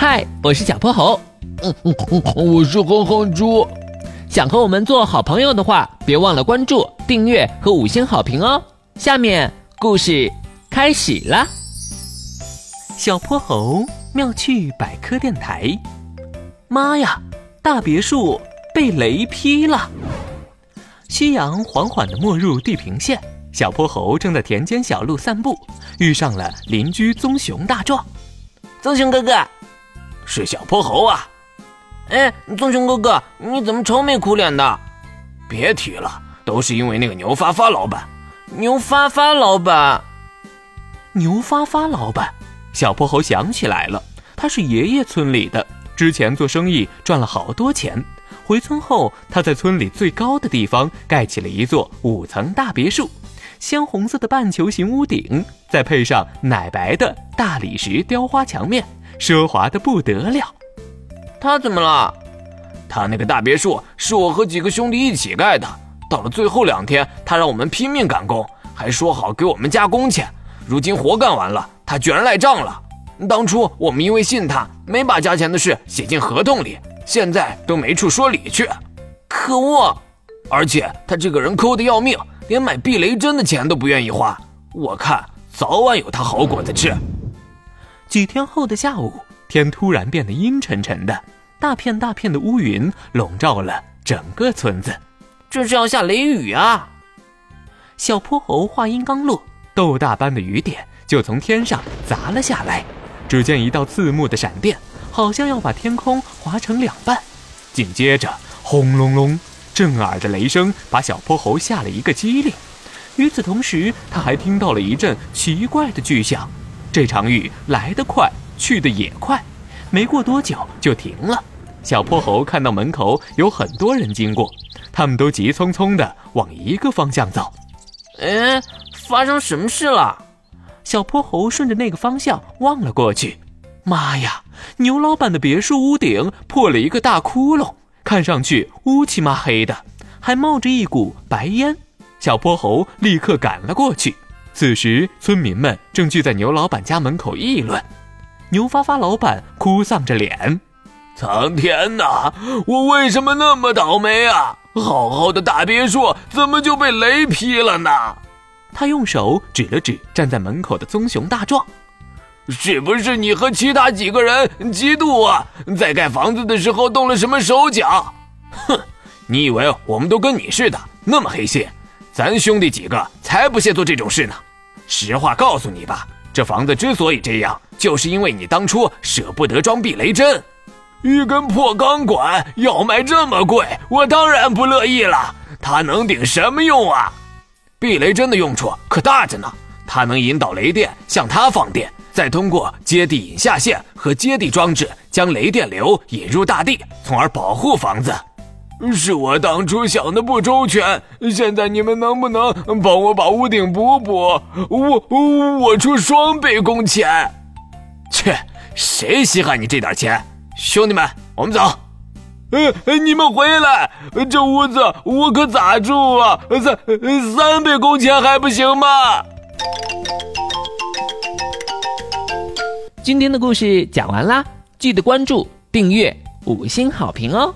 嗨，我是小泼猴。嗯嗯嗯，我是哼哼猪。想和我们做好朋友的话，别忘了关注、订阅和五星好评哦。下面故事开始啦。小泼猴妙趣百科电台。妈呀，大别墅被雷劈了！夕阳缓缓地没入地平线，小泼猴正在田间小路散步，遇上了邻居棕熊大壮。棕熊哥哥，是小泼猴啊！哎，棕熊哥哥，你怎么愁眉苦脸的？别提了，都是因为那个牛发发老板。牛发发老板，牛发发老板，小泼猴想起来了，他是爷爷村里的，之前做生意赚了好多钱。回村后，他在村里最高的地方盖起了一座五层大别墅，鲜红色的半球形屋顶，再配上奶白的大理石雕花墙面，奢华的不得了。他怎么了？他那个大别墅是我和几个兄弟一起盖的，到了最后两天，他让我们拼命赶工，还说好给我们加工钱。如今活干完了，他居然赖账了。当初我们因为信他，没把加钱的事写进合同里。现在都没处说理去，可恶！而且他这个人抠的要命，连买避雷针的钱都不愿意花。我看早晚有他好果子吃。几天后的下午，天突然变得阴沉沉的，大片大片的乌云笼罩了整个村子，这是要下雷雨啊！小泼猴话音刚落，豆大般的雨点就从天上砸了下来，只见一道刺目的闪电。好像要把天空划成两半，紧接着轰隆隆，震耳的雷声把小泼猴吓了一个激灵。与此同时，他还听到了一阵奇怪的巨响。这场雨来得快，去得也快，没过多久就停了。小泼猴看到门口有很多人经过，他们都急匆匆地往一个方向走。哎，发生什么事了？小泼猴顺着那个方向望了过去。妈呀！牛老板的别墅屋顶破了一个大窟窿，看上去乌漆嘛黑的，还冒着一股白烟。小泼猴立刻赶了过去。此时，村民们正聚在牛老板家门口议论。牛发发老板哭丧着脸：“苍天呐，我为什么那么倒霉啊？好好的大别墅怎么就被雷劈了呢？”他用手指了指站在门口的棕熊大壮。是不是你和其他几个人嫉妒我，在盖房子的时候动了什么手脚？哼，你以为我们都跟你似的那么黑心？咱兄弟几个才不屑做这种事呢。实话告诉你吧，这房子之所以这样，就是因为你当初舍不得装避雷针。一根破钢管要卖这么贵，我当然不乐意了。它能顶什么用啊？避雷针的用处可大着呢，它能引导雷电向它放电。再通过接地引下线和接地装置，将雷电流引入大地，从而保护房子。是我当初想的不周全，现在你们能不能帮我把屋顶补补？我我出双倍工钱。切，谁稀罕你这点钱？兄弟们，我们走。呃，你们回来，这屋子我可咋住啊？三三倍工钱还不行吗？今天的故事讲完啦，记得关注、订阅、五星好评哦！